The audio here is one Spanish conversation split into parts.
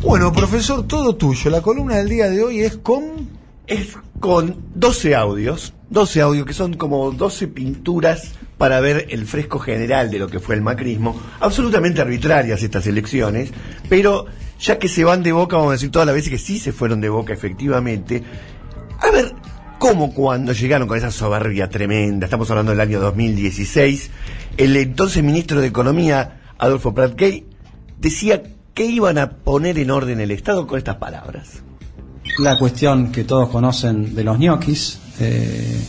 Bueno, profesor, todo tuyo. La columna del día de hoy es con... Es con 12 audios, 12 audios que son como 12 pinturas para ver el fresco general de lo que fue el macrismo. Absolutamente arbitrarias estas elecciones, pero ya que se van de boca, vamos a decir todas las veces que sí se fueron de boca efectivamente. A ver, ¿cómo cuando llegaron con esa soberbia tremenda? Estamos hablando del año 2016. El entonces ministro de Economía, Adolfo Prat Gay, decía que iban a poner en orden el Estado con estas palabras. La cuestión que todos conocen de los ñoquis, eh,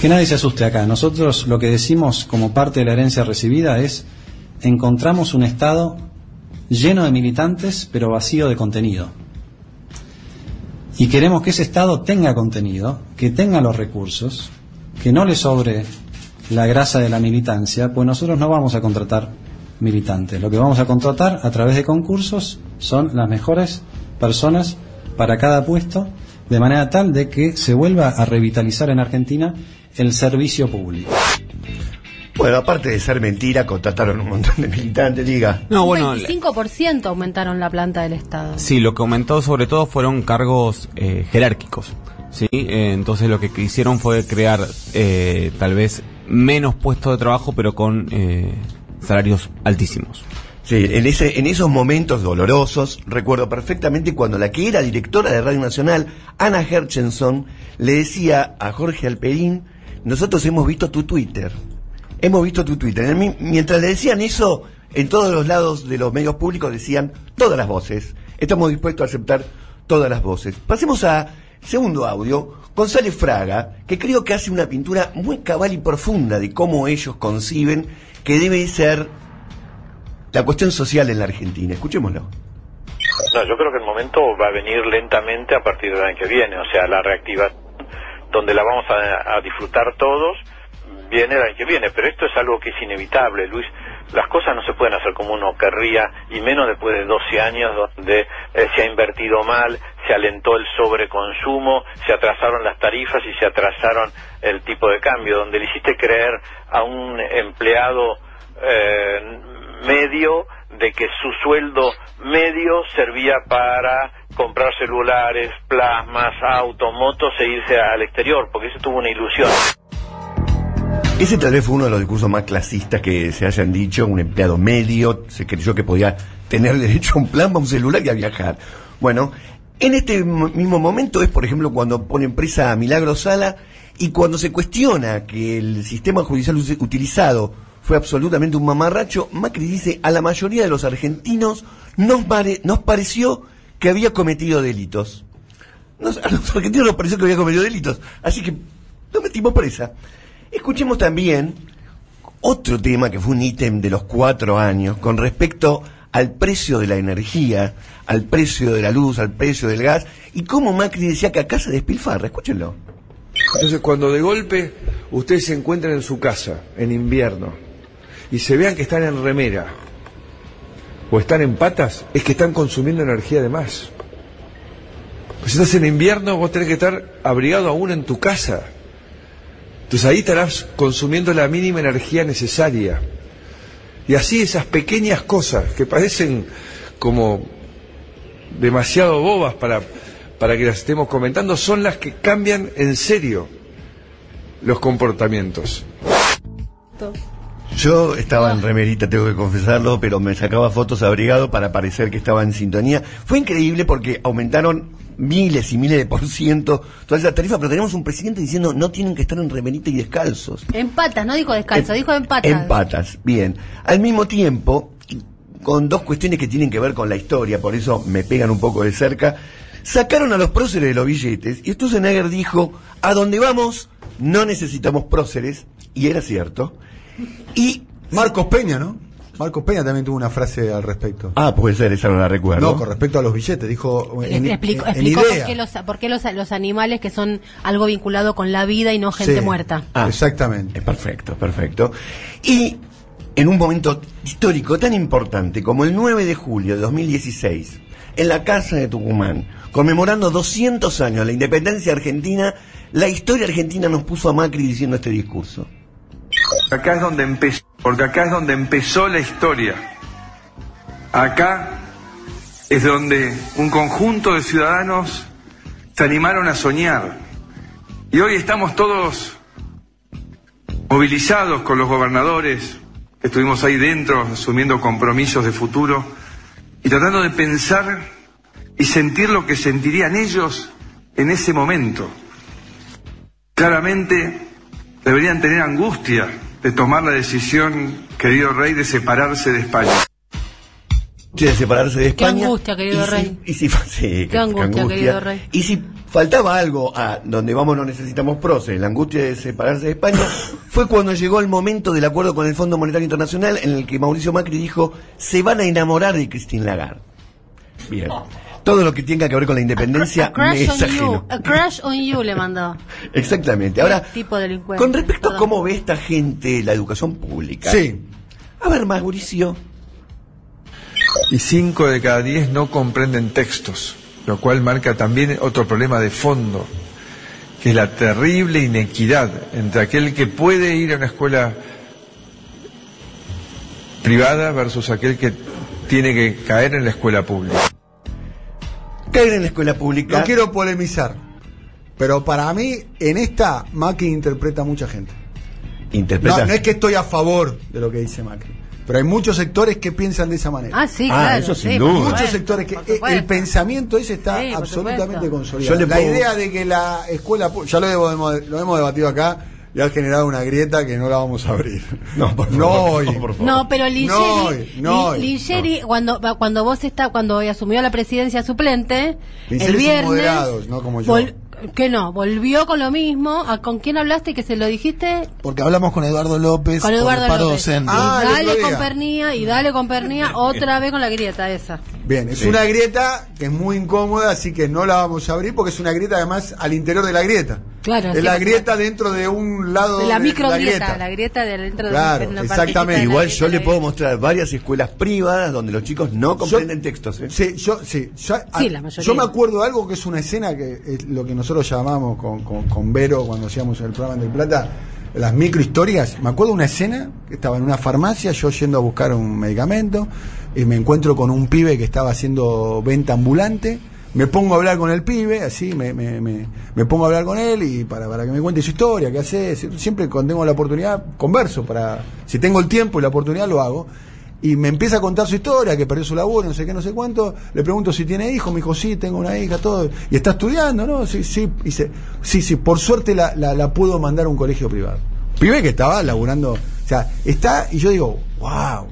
que nadie se asuste acá. Nosotros lo que decimos como parte de la herencia recibida es encontramos un Estado lleno de militantes pero vacío de contenido. Y queremos que ese Estado tenga contenido, que tenga los recursos, que no le sobre la grasa de la militancia, pues nosotros no vamos a contratar militantes. Lo que vamos a contratar a través de concursos son las mejores personas para cada puesto, de manera tal de que se vuelva a revitalizar en Argentina el servicio público. Bueno, aparte de ser mentira, contrataron un montón de militantes, diga. No, bueno, Un 25% aumentaron la planta del Estado. Sí, lo que aumentó sobre todo fueron cargos eh, jerárquicos. ¿sí? Eh, entonces lo que hicieron fue crear eh, tal vez menos puestos de trabajo, pero con eh, salarios altísimos. Sí, en, esos momentos dolorosos, recuerdo perfectamente cuando la que era directora de Radio Nacional, Ana Herchenson, le decía a Jorge Alperín, nosotros hemos visto tu Twitter. Hemos visto tu Twitter. Mientras le decían eso, en todos los lados de los medios públicos decían todas las voces. Estamos dispuestos a aceptar todas las voces. Pasemos a segundo audio. González Fraga, que creo que hace una pintura muy cabal y profunda de cómo ellos conciben que debe ser la cuestión social en la Argentina. Escuchémoslo. No, yo creo que el momento va a venir lentamente a partir del año que viene, o sea, la reactivación, donde la vamos a, a disfrutar todos, viene el año que viene, pero esto es algo que es inevitable, Luis. Las cosas no se pueden hacer como uno querría, y menos después de 12 años donde eh, se ha invertido mal, se alentó el sobreconsumo, se atrasaron las tarifas y se atrasaron el tipo de cambio, donde le hiciste creer a un empleado eh, medio de que su sueldo medio servía para comprar celulares, plasmas, autos, motos e irse al exterior, porque eso tuvo una ilusión. Ese tal vez fue uno de los discursos más clasistas que se hayan dicho. Un empleado medio se creyó que podía tener derecho a un plan, a un celular y a viajar. Bueno, en este mo- mismo momento es, por ejemplo, cuando pone presa a Milagro Sala y cuando se cuestiona que el sistema judicial utilizado fue absolutamente un mamarracho, Macri dice, a la mayoría de los argentinos nos, pare- nos pareció que había cometido delitos. A los argentinos nos pareció que había cometido delitos, así que lo metimos presa. Escuchemos también otro tema que fue un ítem de los cuatro años con respecto al precio de la energía, al precio de la luz, al precio del gas, y cómo Macri decía que acá se despilfarra. Escúchenlo. Entonces, cuando de golpe ustedes se encuentran en su casa, en invierno, y se vean que están en remera o están en patas, es que están consumiendo energía de más. Pues si estás en invierno, vos tenés que estar abrigado aún en tu casa. Entonces ahí estarás consumiendo la mínima energía necesaria. Y así esas pequeñas cosas que parecen como demasiado bobas para, para que las estemos comentando son las que cambian en serio los comportamientos. Yo estaba en remerita, tengo que confesarlo, pero me sacaba fotos abrigado para parecer que estaba en sintonía. Fue increíble porque aumentaron miles y miles de por ciento toda esa tarifa, pero tenemos un presidente diciendo no tienen que estar en remerita y descalzos. En patas, no dijo descalzo, dijo en patas. En patas, bien. Al mismo tiempo, con dos cuestiones que tienen que ver con la historia, por eso me pegan un poco de cerca, sacaron a los próceres de los billetes y Stussenegger dijo, a donde vamos no necesitamos próceres, y era cierto. Y... Marcos Peña, ¿no? Marcos Peña también tuvo una frase al respecto. Ah, puede ser, esa no la recuerdo. No, con respecto a los billetes, dijo en, explicó, en- en explicó por qué, los, por qué los, los animales que son algo vinculado con la vida y no gente Sí. muerta. Ah, Exactamente. Perfecto, perfecto. Y en un momento histórico tan importante como el 9 de julio de 2016, en la Casa de Tucumán, conmemorando 200 años de la independencia argentina, la historia argentina nos puso a Macri diciendo este discurso. Acá es donde empezó, porque acá es donde empezó la historia. Acá es donde un conjunto de ciudadanos se animaron a soñar. Y hoy estamos todos movilizados con los gobernadores, que estuvimos ahí dentro asumiendo compromisos de futuro y tratando de pensar y sentir lo que sentirían ellos en ese momento. Claramente deberían tener angustia de tomar la decisión, querido rey, de separarse de España. de separarse de Qué angustia, querido Y si- rey. Y si, sí, Qué angustia, querido rey. Y si faltaba algo a donde vamos no necesitamos próceres, la angustia de separarse de España, fue cuando llegó el momento del acuerdo con el Fondo Monetario Internacional en el que Mauricio Macri dijo, se van a enamorar de Christine Lagarde. Bien. Todo lo que tenga que ver con la independencia A crush me es on you. A crush on you le mandó. Exactamente. Ahora, Qué tipo delincuente. con respecto a cómo ve esta gente la educación pública. Sí. A ver, Mauricio. Y cinco de cada diez no comprenden textos, lo cual marca también otro problema de fondo, que es la terrible inequidad entre aquel que puede ir a una escuela privada versus aquel que tiene que caer en la escuela pública. Caer en la escuela pública. No quiero polemizar, pero para mí en esta Macri interpreta a mucha gente. Interpreta. No, no es que estoy a favor de lo que dice Macri, pero hay muchos sectores que piensan de esa manera. Ah, sí, Ah, claro. eso sin sí, duda. Muchos supuesto, sectores que eh, supuesto. el pensamiento ese está Sí, absolutamente supuesto. consolidado. Yo La puedo- idea de que la escuela, ya lo hemos, lo hemos debatido acá, y ha generado una grieta que no la vamos a abrir. No, por favor, No hoy. no, por favor. No, pero Ligeri, No hoy, no Li- hoy, Ligeri, cuando cuando vos está cuando asumió la presidencia suplente, Ligeri el viernes moderados, no como yo. que no, volvió con lo mismo. ¿A ¿Con quién hablaste que se lo dijiste? Porque hablamos con Eduardo López Con por Eduardo el paro López. docente. Ah, dale con. Pernía y dale con Pernía otra vez con la grieta esa. Bien, es una grieta que es muy incómoda, así que no la vamos a abrir porque es una grieta además al interior de la grieta. Claro, Es sí, la grieta dentro de un lado De la de microgrieta, la grieta de dentro Claro, de una exactamente. de Igual yo de le puedo mostrar varias escuelas privadas donde los chicos no comprenden textos. ¿eh? Sí, yo, sí, yo, Sí, a- la mayoría. yo me acuerdo de algo que es una escena que es lo que nosotros llamamos con, con, con Vero cuando hacíamos el programa Del Plata, las microhistorias. Me acuerdo de una escena que estaba en una farmacia, yo yendo a buscar un medicamento, y me encuentro con un pibe que estaba haciendo venta ambulante. Me pongo a hablar con el pibe, así, me, me, me, me pongo a hablar con él y para, para que me cuente su historia, qué hace. Siempre cuando tengo la oportunidad, converso. para Si tengo el tiempo y la oportunidad, lo hago y me empieza a contar su historia, que perdió su laburo, no sé qué, no sé cuánto. Le pregunto si tiene hijos, me dijo, sí, tengo una hija, todo. Y está estudiando, ¿no? Sí, sí. Y dice, sí, sí, por suerte la, la, la puedo mandar a un colegio privado. Pibe que estaba laburando, o sea, está, y yo digo, wow,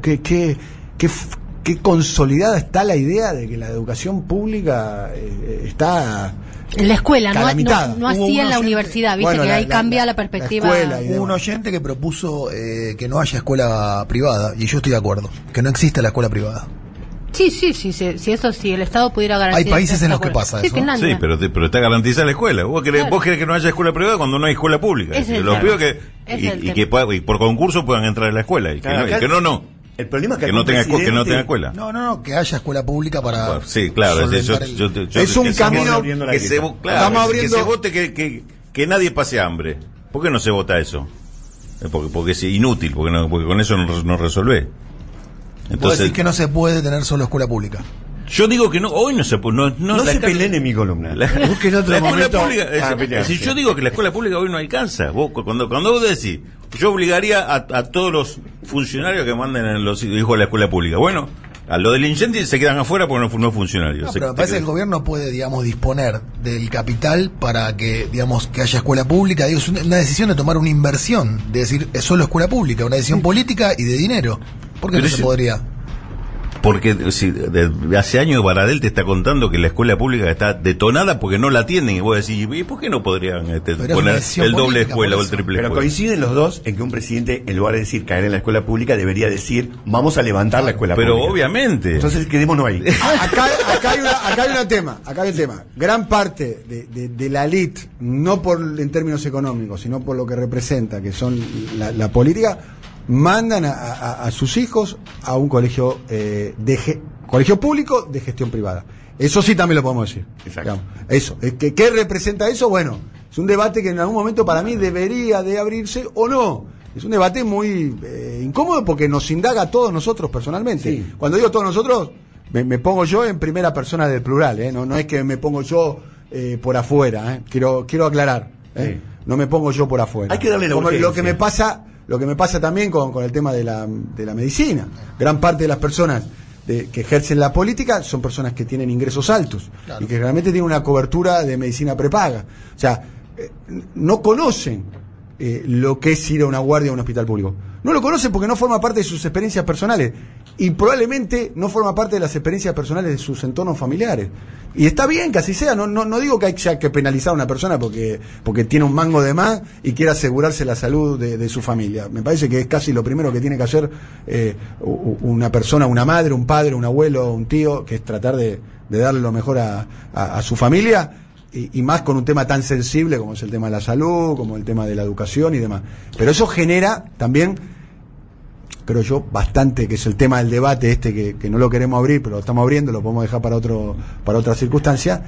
qué, qué, qué, f- qué consolidada está la idea de que la educación pública eh, está... En la escuela, no, Calamitada. no, no Hubo así en la oyente- universidad, viste Bueno, que la- ahí la- cambia la, la- la perspectiva. escuela y Hubo un oyente que propuso eh, que no haya escuela privada, y yo estoy de acuerdo, que no exista la escuela privada. Sí, sí, sí, sí, sí, eso sí, el Estado pudiera garantizar. Hay países en los que pasa Sí, eso. Finlandia. Sí, pero, te- pero está garantizada la escuela. ¿Vos querés, Claro. vos querés que no haya escuela privada cuando no hay escuela pública. Es el Los que, y, es el y tema. que pueda- y por concurso puedan entrar a la escuela. Y que, Claro, no, y que no, no. El problema es que, Que no tenga, que no tenga escuela. No, no, no, que haya escuela pública para. Bueno, sí, claro. es yo- solventar el- yo- yo- Es un que camino- abriendo la que se, claro, Estamos que abriendo- se vote que, que, que nadie pase hambre. ¿Por qué no se vota eso? Eh, Porque, porque es inútil, porque, no, porque con eso no, no resolvé. Entonces, decir que no se puede tener solo escuela pública. Yo digo que no, hoy no se puede. No, no, se peleen en mi columna. La, Busquen otro la escuela momento. pública, es- Ah, decir, yo digo que la escuela pública hoy no alcanza. Vos, cu- cuando, cuando vos decís, yo obligaría a, a todos los funcionarios que manden a los hijos a la escuela pública. Bueno, a lo del incendio se quedan afuera porque no, no es funcionario. No, pero me parece que el gobierno puede, digamos, disponer del capital para que, digamos, que haya escuela pública. Digo, es una, decisión de tomar una inversión, de decir, es solo escuela pública, una decisión política y de dinero. ¿Por qué Pero no se podría? Porque si, de- de hace años Baradel te está contando que la escuela pública está detonada porque no la atienden. Y vos decís, ¿y por qué no podrían este, Pero poner el doble escuela o el triple Pero escuela? coinciden los dos en que un presidente, en lugar de decir caer en la escuela pública, debería decir vamos a levantar la escuela Pero pública. obviamente. Entonces quedémonos ahí. Acá, acá hay una, acá hay un tema, acá hay un tema. Gran parte de, de- de la elite, no por en términos económicos, sino por lo que representa, que son la, la política, mandan a, a- a sus hijos a un colegio eh, de colegio público de gestión privada. Eso sí también lo podemos decir. Exacto. Digamos. Eso. Eh, ¿Qué, ¿Qué representa eso? Bueno, es un debate que en algún momento para mí debería de abrirse o no. Es un debate muy eh, incómodo porque nos indaga a todos nosotros personalmente. Sí. Cuando digo todos nosotros, me, me pongo yo en primera persona del plural, ¿eh? no, no es que me pongo yo eh, por afuera, ¿eh? quiero, quiero aclarar. Sí. no me pongo yo por afuera. Hay que darle la Como. Lo que me pasa, lo que me pasa también con, con el tema de la, de la medicina. Gran parte de las personas de- que ejercen la política son personas que tienen ingresos altos y que realmente tienen una cobertura de medicina prepaga. O sea, eh, no conocen eh, lo que es ir a una guardia a un hospital público. No lo conocen porque no forma parte de sus experiencias personales y probablemente no forma parte de las experiencias personales de sus entornos familiares. Y está bien que así sea, no, no, no digo que hay que- penalizar a una persona porque, porque tiene un mango de más y quiere asegurarse la salud de, de su familia. Me parece que es casi lo primero que tiene que hacer eh, una persona, una madre, un padre, un abuelo, un tío, que es tratar de, de darle lo mejor a, a- a su familia y más con un tema tan sensible como es el tema de la salud, como el tema de la educación y demás. Pero eso genera también, creo yo, bastante, que es el tema del debate este, que, que no lo queremos abrir, pero lo estamos abriendo, lo podemos dejar para, otro, para otra circunstancia,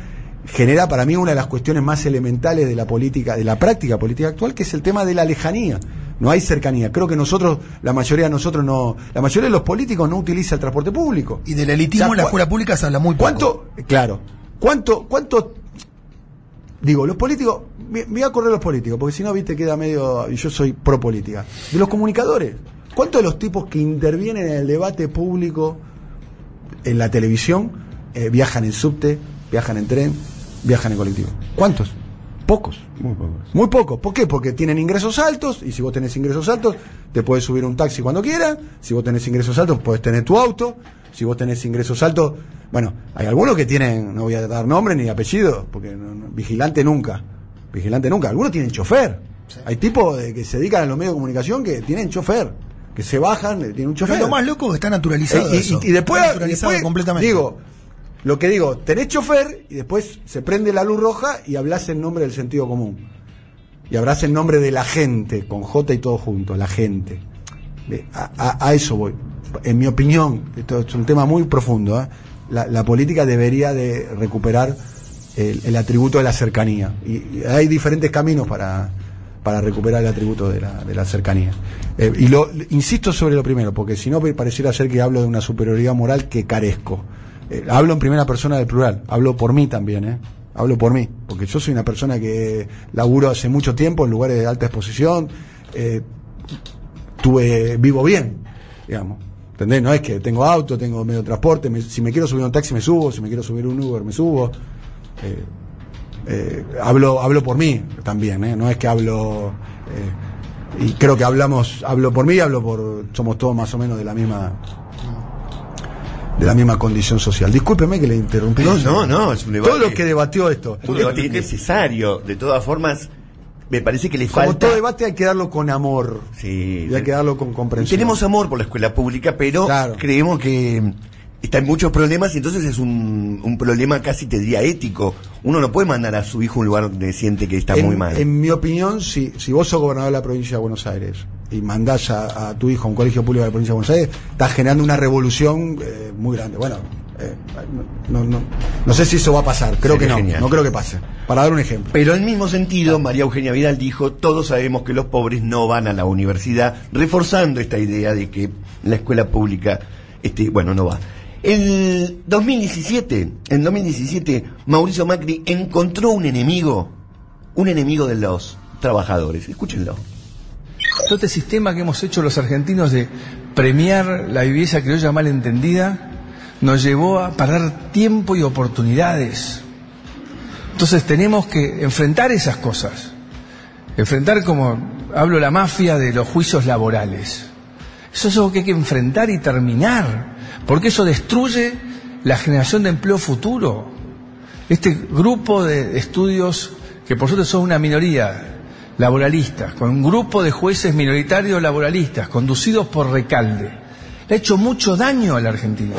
genera para mí una de las cuestiones más elementales de la política, de la práctica política actual, que es el tema de la lejanía. No hay cercanía. Creo que nosotros, la mayoría de nosotros no, la mayoría de los políticos no utiliza el transporte público. Y del elitismo O sea, en la escuela pública se habla muy poco. ¿Cuánto? Claro. ¿Cuánto, cuánto? Digo, los políticos, me me voy a correr los políticos, porque si no, viste, queda medio, yo soy pro política. De los comunicadores, ¿cuántos de los tipos que intervienen en el debate público en la televisión eh, viajan en subte, viajan en tren, viajan en colectivo? ¿Cuántos? Pocos. Muy pocos. Muy pocos. ¿Por qué? Porque tienen ingresos altos y si vos tenés ingresos altos, te puedes subir un taxi cuando quieras. Si vos tenés ingresos altos, puedes tener tu auto. Si vos tenés ingresos altos, bueno, hay algunos que tienen, no voy a dar nombre ni apellido, porque no- no- vigilante nunca. Vigilante nunca. Algunos tienen chofer. Hay tipos de- que se dedican a los medios de comunicación que tienen chofer. Que se bajan, eh, tienen un chofer. Pero lo más loco es que está naturalizado. Eh, y, eso. y- y después, Está naturalizado después, completamente. digo, lo que digo, tenés chofer y después se prende la luz roja y hablas en nombre del sentido común. Y hablas en nombre de la gente, con J y todo junto, la gente. Ve, A, a- a eso voy. En mi opinión, esto es un tema muy profundo, ¿eh? la, la política debería de recuperar el, el atributo de la cercanía. Y, y hay diferentes caminos para, para recuperar el atributo de la, de la cercanía. Eh, y lo insisto sobre lo primero, porque si no pareciera ser que hablo de una superioridad moral que carezco. Eh, hablo en primera persona del plural, hablo por mí también, ¿eh? Hablo por mí, porque yo soy una persona que laburo hace mucho tiempo en lugares de alta exposición, eh, tuve, vivo bien, digamos. ¿Entendés? No es que tengo auto, tengo medio transporte, si me quiero subir un taxi me subo, si me quiero subir un Uber me subo. Eh, hablo, hablo por mí también, ¿eh? no es que hablo, eh, y creo que hablamos, hablo por mí, hablo por, somos todos más o menos de la misma, de la misma condición social. Discúlpeme que le interrumpí. No, no, no, es un debate. Todo lo que debatió esto. Un debate necesario. De todas formas, me parece que le Como falta. todo debate hay que darlo con amor. Sí. Y hay que darlo con Y comprensión. tenemos amor por la escuela pública, pero Claro. creemos que está en muchos problemas y entonces es un, un problema casi te diría ético. Uno no puede mandar a su hijo a un lugar donde siente que está en, muy mal. En mi opinión, si, si vos sos gobernador de la provincia de Buenos Aires y mandás a, a tu hijo a un colegio público de la provincia de Buenos Aires, estás generando una revolución eh, muy grande. Bueno, eh, no, no, no sé si eso va a pasar, creo Sería que no, genial. no creo que pase. Para dar un ejemplo. Pero en el mismo sentido, María Eugenia Vidal dijo, todos sabemos que los pobres no van a la universidad, reforzando esta idea de que la escuela pública, este, bueno, no va. En 2017, en 2017, Mauricio Macri encontró un enemigo, un enemigo de los trabajadores. Escúchenlo. Todo este sistema que hemos hecho los argentinos de premiar la viveza criolla malentendida nos llevó a perder tiempo y oportunidades. Entonces tenemos que enfrentar esas cosas. Enfrentar, como hablo, la mafia de los juicios laborales. Eso es algo que hay que enfrentar y terminar, porque eso destruye la generación de empleo futuro. Este grupo de estudios, que por suerte son una minoría, laboralistas, con un grupo de jueces minoritarios laboralistas, conducidos por Recalde, le ha hecho mucho daño a la Argentina.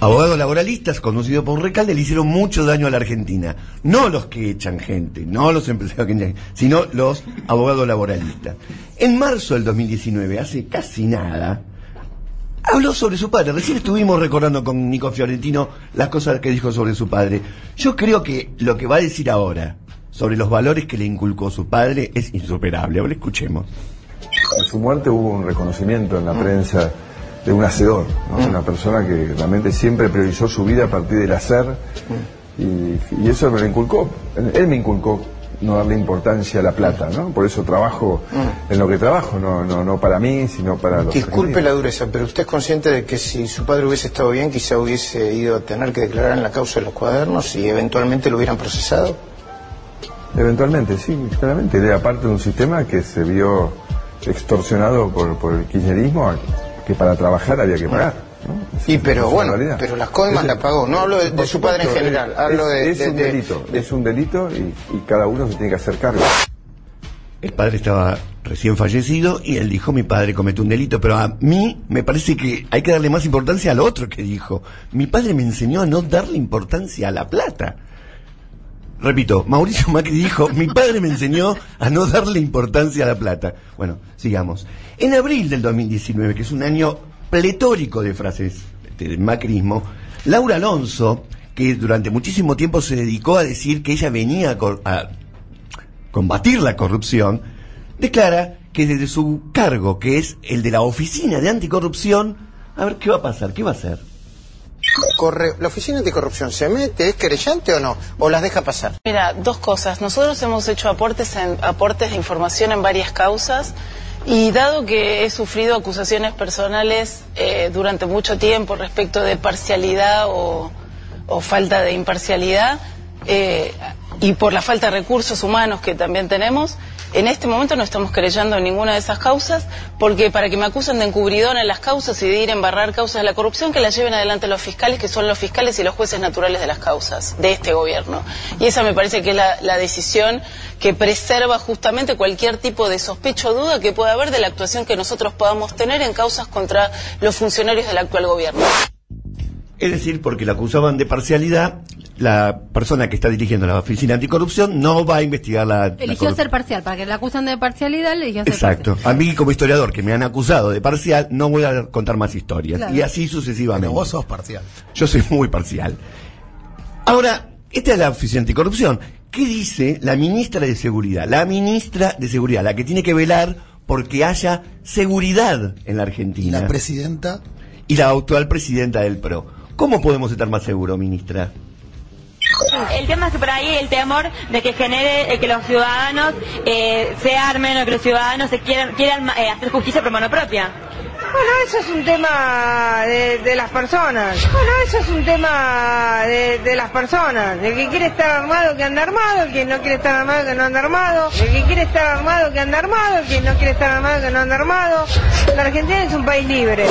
Abogados laboralistas, conocidos por Recalde, le hicieron mucho daño a la Argentina. No los que echan gente, no los empresarios que echan sino los abogados laboralistas. En marzo del 2019, hace casi nada, habló sobre su padre. Recién estuvimos recordando con Nico Fiorentino las cosas que dijo sobre su padre. Yo creo que lo que va a decir ahora sobre los valores que le inculcó su padre es insuperable. Ahora escuchemos. A su muerte hubo un reconocimiento en la prensa de un hacedor, una persona que realmente siempre priorizó su vida a partir del hacer y, eso me lo inculcó, él me inculcó no darle importancia a la plata, ¿no? Por eso trabajo en lo que trabajo, no, no, no para mí, sino para los Disculpe la dureza, pero usted es consciente de que si su padre hubiese estado bien, quizá hubiese ido a tener que declarar en la causa de los cuadernos y eventualmente lo hubieran procesado. Eventualmente, sí, claramente. Era parte de un sistema que se vio extorsionado por, por el kirchnerismo, que para trabajar había que pagar. ¿No? Y pero bueno, realidad. pero las coimas Es- la pagó. No hablo de, su padre en general, es- hablo de... Es de- un de- delito, es un delito y, y cada uno se tiene que hacer cargo. El padre estaba recién fallecido y él dijo, mi padre cometió un delito, pero a mí me parece que hay que darle más importancia al otro que dijo. Mi padre me enseñó a no darle importancia a la plata. Repito, Mauricio Macri dijo, mi padre me enseñó a no darle importancia a la plata. Bueno, sigamos. En abril del 2019, que es un año pletórico de frases este, del macrismo, Laura Alonso, que durante muchísimo tiempo se dedicó a decir que ella venía a cor- a combatir la corrupción, declara que desde su cargo, que es el de la Oficina de Anticorrupción, a ver qué va a pasar, qué va a hacer. Corre, ¿La oficina anticorrupción se mete, es querellante o no? ¿O las deja pasar? Mira, dos cosas. Nosotros hemos hecho aportes, en- aportes de información en varias causas y dado que he sufrido acusaciones personales eh, durante mucho tiempo respecto de parcialidad o, falta de imparcialidad eh, y por la falta de recursos humanos que también tenemos, en este momento no estamos creyendo en ninguna de esas causas porque para que me acusen de encubridora en las causas y de ir a embarrar causas de la corrupción, que las lleven adelante los fiscales, que son los fiscales y los jueces naturales de las causas de este gobierno. Y esa me parece que es la, la decisión que preserva justamente cualquier tipo de sospecho o duda que pueda haber de la actuación que nosotros podamos tener en causas contra los funcionarios del actual gobierno. Es decir, porque la acusaban de parcialidad, la persona que está dirigiendo la Oficina Anticorrupción no va a investigar la, Eligió ser parcial, para que la acusan de parcialidad, le eligió ser Exacto. A mí como historiador que me han acusado de parcial, no voy a contar más historias. Claro. Y así sucesivamente. Pero vos sos parcial. Yo soy muy parcial. Ahora, esta es la Oficina Anticorrupción. ¿Qué dice la ministra de Seguridad? La ministra de Seguridad, la que tiene que velar porque haya seguridad en la Y Argentina. la presidenta, y la actual presidenta del PRO. ¿Cómo podemos estar más seguros, ministra? El tema es que por ahí el temor de que genere eh, que los ciudadanos eh, se armen o que los ciudadanos se quieran, quieran eh, hacer justicia por mano propia. Bueno, eso es un tema de, de las personas. Bueno, eso es un tema de, de las personas. El que quiere estar armado que anda armado, el que no quiere estar armado que no anda armado. El que quiere estar armado que anda armado, el que no quiere estar armado que no anda armado. La Argentina es un país libre.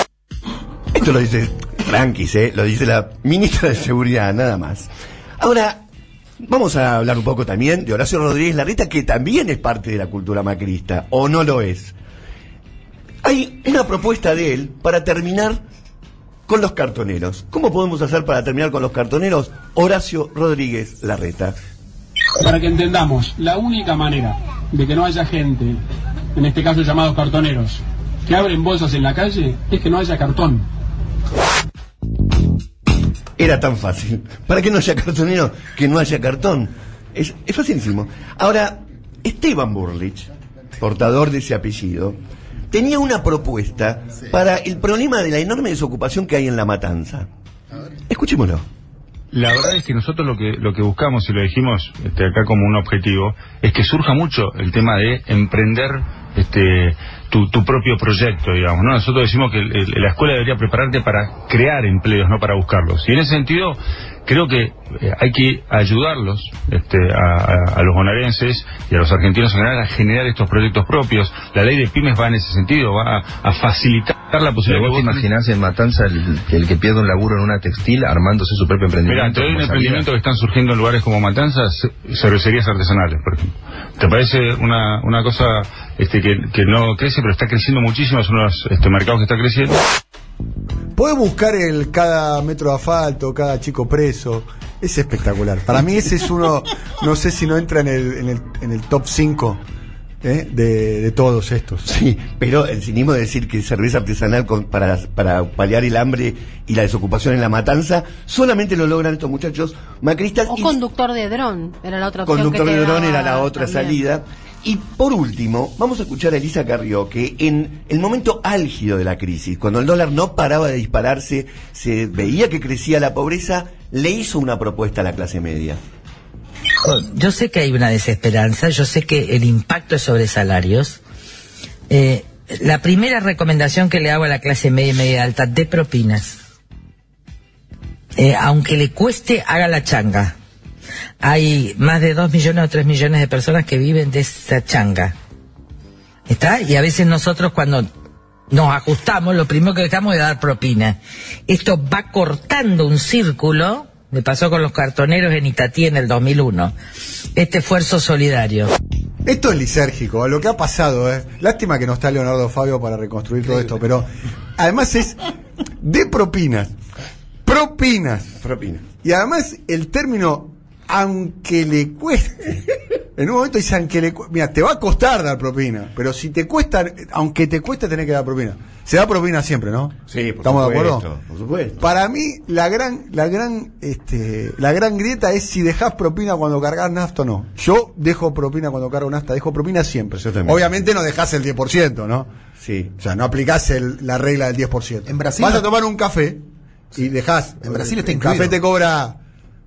Esto lo dice Tranquis, ¿eh? lo dice la ministra de Seguridad, nada más. Ahora, vamos a hablar un poco también de Horacio Rodríguez Larreta, que también es parte de la cultura macrista, o no lo es. Hay una propuesta de él para terminar con los cartoneros. ¿Cómo podemos hacer para terminar con los cartoneros? Horacio Rodríguez Larreta. Para que entendamos, la única manera de que no haya gente, en este caso llamados cartoneros, que abren bolsas en la calle, es que no haya cartón. Era tan fácil. Para que no haya cartonero, que no haya cartón. Es, es facilísimo. Ahora, Esteban Burlich, portador de ese apellido, tenía una propuesta para el problema de la enorme desocupación que hay en la matanza. Escuchémoslo. La verdad es que nosotros lo que lo que buscamos y lo dijimos este, acá como un objetivo es que surja mucho el tema de emprender este tu, tu propio proyecto, digamos. ¿no? Nosotros decimos que la escuela debería prepararte para crear empleos, no para buscarlos. Y en ese sentido creo que eh, hay que ayudarlos este, a los bonaerenses y a los argentinos en general a generar estos proyectos propios. La ley de pymes va en ese sentido, va a, a facilitar la posibilidad. ¿Vos te imaginás en Matanza el, el que pierde un laburo en una textil armándose su propio emprendimiento? Mira, te doy un emprendimiento que están surgiendo en lugares como Matanzas, ce- cervecerías artesanales, por ejemplo. ¿Te parece una, una cosa este, que, que no crece, pero está creciendo muchísimo? Es uno de los este, mercados que está creciendo. Podés buscar el cada metro de asfalto, cada chico preso. Es espectacular. Para mí ese es uno, no sé si no entra en el, en el, en el top 5 de, de todos estos. Sí, pero el cinismo de decir que cerveza artesanal con- para, para paliar el hambre y la desocupación en la matanza, solamente lo logran estos muchachos macristas. O y conductor de dron, era la otra opción conductor que de dron era la otra también. salida. Y por último, vamos a escuchar a Elisa Carrió, que en el momento álgido de la crisis, cuando el dólar no paraba de dispararse, se veía que crecía la pobreza, le hizo una propuesta a la clase media. Yo sé que hay una desesperanza, yo sé que el impacto es sobre salarios. Eh, la primera recomendación que le hago a la clase media y media alta, de propinas. Eh, aunque le cueste, haga la changa. Hay más de 2 millones o 3 millones de personas que viven de esa changa. ¿Está? Y a veces nosotros cuando nos ajustamos, lo primero que dejamos es dar propina. Esto va cortando un círculo, me pasó con los cartoneros en Itatí en el 2001, este esfuerzo solidario. Esto es lisérgico, a lo que ha pasado, ¿eh? Lástima que no está Leonardo Fabio para reconstruir todo esto, pero además es de propinas. Propinas. Propinas. Y además el término, aunque le cueste. En un momento dice, aunque le cu- Mira, te va a costar dar propina, pero si te cuesta, aunque te cueste, tenés que dar propina. Se da propina siempre, ¿no? Sí, por ¿Estamos de supuesto, acuerdo? por supuesto. Para mí, la gran, la gran, este, la gran grieta es si dejas propina cuando cargas nafta o no. Yo dejo propina cuando cargo nafta, dejo propina siempre. también. Obviamente no dejas el 10%, ¿no? Sí. O sea, no aplicás el- la regla del 10%. En Brasil- Vas a tomar un café y dejás. En Brasil está el incluido. café te cobra,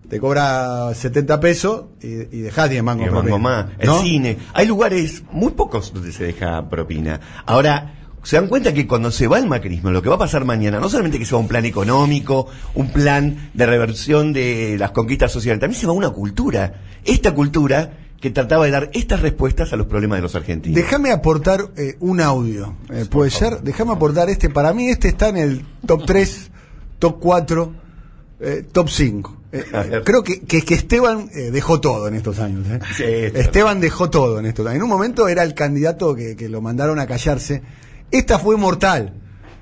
te cobra 70 pesos y, y dejás 10 mangos Y propina, mango más. El ¿no? cine. Hay lugares, muy pocos, donde se deja propina. Ahora, se dan cuenta que cuando se va el macrismo, lo que va a pasar mañana, no solamente que se va un plan económico, un plan de reversión de las conquistas sociales, también se va una cultura. Esta cultura que trataba de dar estas respuestas a los problemas de los argentinos. Déjame aportar eh, un audio. eh, ¿Puede ser? Déjame aportar este. Para mí este está en el top 3, top 4, eh, top 5. Eh, A ver. creo que, que, que Esteban dejó todo en estos años. Sí, Esteban dejó todo en estos años. En un momento era el candidato que, que lo mandaron a callarse. Esta fue mortal.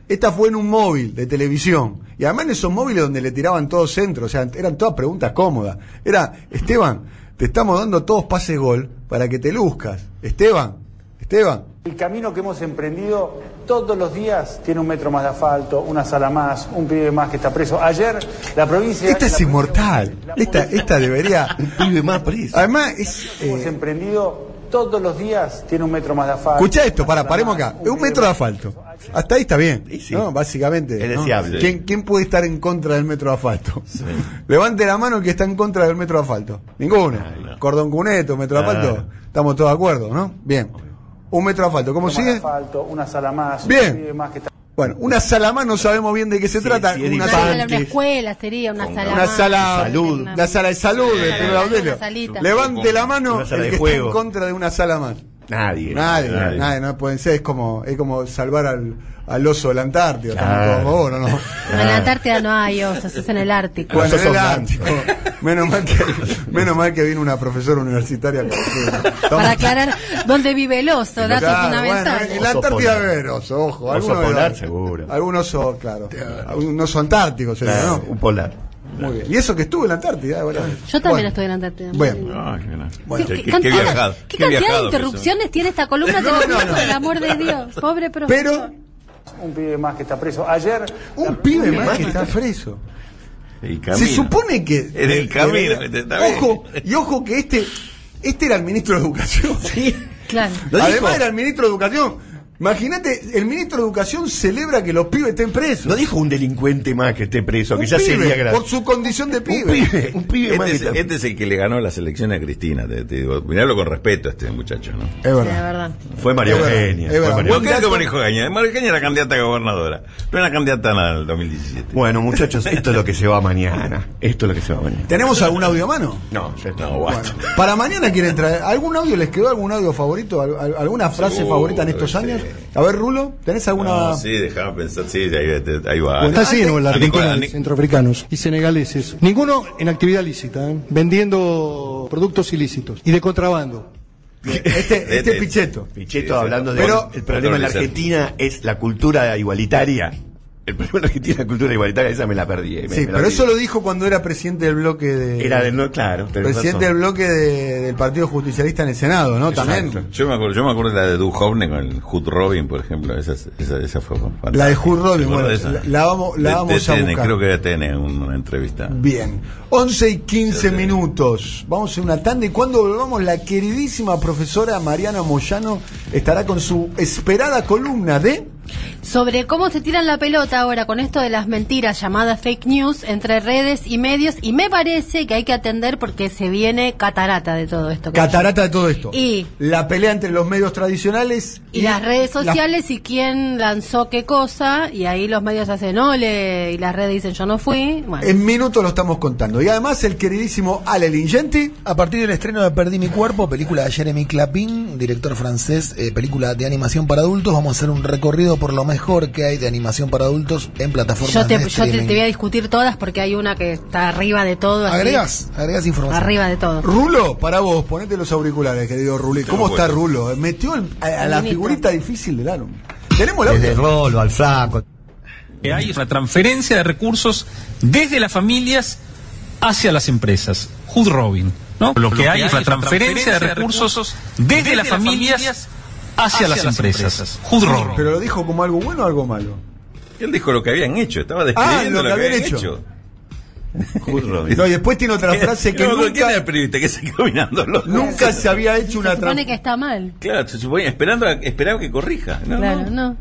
Esta fue en un móvil de televisión. Y además en esos móviles donde le tiraban todos centros. O sea, eran todas preguntas cómodas. Era, Esteban, te estamos dando todos pases gol para que te luzcas. Esteban, Esteban. El camino que hemos emprendido todos los días tiene un metro más de asfalto, una sala más, un pibe más que está preso. Ayer la provincia... Esta la es inmortal. Esta, esta debería. Un pibe más preso. Además, es. hemos Eh, emprendido todos los días tiene un metro más de asfalto. escucha esto, para, paremos acá. un metro de asfalto. Hasta ahí está bien. Sí, sí. ¿no? Básicamente. Es ¿no? deseable. ¿Quién, quién puede estar en contra del metro de asfalto? Levante la mano el que está en contra del metro de asfalto. Ninguno. Cordón cuneto, metro de asfalto. Estamos todos de acuerdo, ¿no? Bien. Un metro de asfalto. ¿Cómo Un metro más de sigue? asfalto, una sala más, Bien. un pibe más que está... Bueno, una sala más no sabemos bien de qué se Sí, trata. sí, una, sala, una escuela sería, una sala una más. sala Salud. Una- sala de salud Una sala, auxilio. una salita. Levante la mano Una sala el de que juego. está en contra de una sala más. Nadie. Nadie, nadie, no pueden ser, es como, es como salvar al, al oso de la Antártida, Claro. todos a favor, ¿o no? En la Antártida no hay osos, es en el Ártico. Bueno, en el Ártico. menos mal que menos mal que vino una profesora universitaria Para aclarar dónde vive el oso, dato Claro, fundamental. bueno, en la Oso Antártida polar. debe haber oso, ojo, Oso algunos polar, debe- seguro. Algunos osos, claro. Algunos oso antárticos, sería, Claro, ¿no? un polar. Muy bien. Y eso que estuvo en la Antártida, eh, bueno. Yo también Bueno, estoy en la Antártida. Bueno. Ay, qué, ¿Qué, qué- qué qué cantidad, viajado. qué qué cantidad de interrupciones tiene esta columna? No, Te lo no, no. por el amor de Dios. Pobre profesor. Pero Un pibe más que está preso. Ayer... un pibe más que está preso. Se supone que. En el camino, ojo, y ojo que este. Este era el ministro de Educación. Claro. ¿Lo dijo? Además era el ministro de Educación. Imagínate, el ministro de Educación celebra que los pibes estén presos. No dijo un delincuente más que esté preso, que ya pibe, sería grave. por su condición de Un pibe. pibe, un pibe más Este que es, está- este es el que le ganó las elecciones a Cristina, te, te digo. Miralo con respeto a este muchacho, ¿no? Es Sí, verdad. Fue María Es verdad, Eugenia. es fue verdad. María ¿Por Buen qué es dato. que manejó Gaña? María Eugenia era candidata a gobernadora, pero era candidata en el 2017. Bueno, muchachos, esto es lo que se va mañana. Esto es lo que se va mañana. ¿Tenemos algún audio a mano? No, ya está. No, basta. Bueno, para mañana quieren traer. ¿Algún audio les quedó? ¿Algún audio favorito? ¿Al- al- ¿Alguna frase favorita en estos sí. años? A ver, Rulo, ¿tenés alguna.? No, sí, déjame pensar, sí, ahí, ahí va. Está lleno en la A Argentina de centroafricanos y senegaleses. Ninguno en actividad lícita, ¿eh? vendiendo productos ilícitos y de contrabando. Este, este Este- Pichetto. Pichetto hablando de Pero- el problema en la Argentina es la cultura igualitaria. El premio Argentina de Cultura Igualitaria, esa me la perdí. eh, me- Sí, me la pero perdí. eso lo dijo cuando era presidente del bloque de. Era de no, claro. Presidente razón. del bloque de- del Partido Justicialista en el Senado, ¿no? También. Yo me acuerdo, yo me acuerdo de la de Duhovne con el Hood Robin, por ejemplo. Esa, esa, esa fue fantástica. La de Hood Robin, ¿Te acuerdas bueno, la- la vamos- la De- vamos de a TN, buscar. Creo que era TN una entrevista. Bien. 11 y 15 minutos. Vamos a una tanda y cuando volvamos, la queridísima profesora Mariana Moyano estará con su esperada columna de. Sobre cómo se tiran la pelota ahora con esto de las mentiras llamadas fake news entre redes y medios y me parece que hay que atender porque se viene catarata de todo esto. Catarata de todo esto. Y- la pelea entre los medios tradicionales Y las redes sociales y quién lanzó qué cosa y ahí los medios hacen ole y las redes dicen yo no fui. Bueno. En minutos lo estamos contando. Y además el queridísimo Ale Lingenti. A partir del estreno de Perdí mi cuerpo, película de Jeremy Clapin, director francés, eh, película de animación para adultos, vamos a hacer un recorrido por lo mejor que hay de animación para adultos en plataformas Yo te, de yo te, streaming. te voy a discutir todas porque hay una que está arriba de todo. Agregas, agregas información. Arriba de todo. Rulo, para vos, ponete los auriculares, querido Rulé. ¿Cómo está. Rulo? Metió el- a, a la figurita difícil del álbum. Tenemos la Desde el rolo al flaco. que hay es una transferencia de recursos desde las familias hacia las empresas. Hood Robin. ¿no? Lo que hay es una transferencia de recursos desde las familias hacia las empresas. Robin. ¿Pero lo dijo como algo bueno o algo malo? Él dijo lo que habían hecho, estaba Ah, describiendo lo que habían hecho. Robin. No, y después tiene otra frase que No, ¿quién era nunca, el periodista que se los nunca se había hecho Se una supone trampa. que está mal. Claro, se supone, esperando a- esperaba que corrija. No, claro, no. no.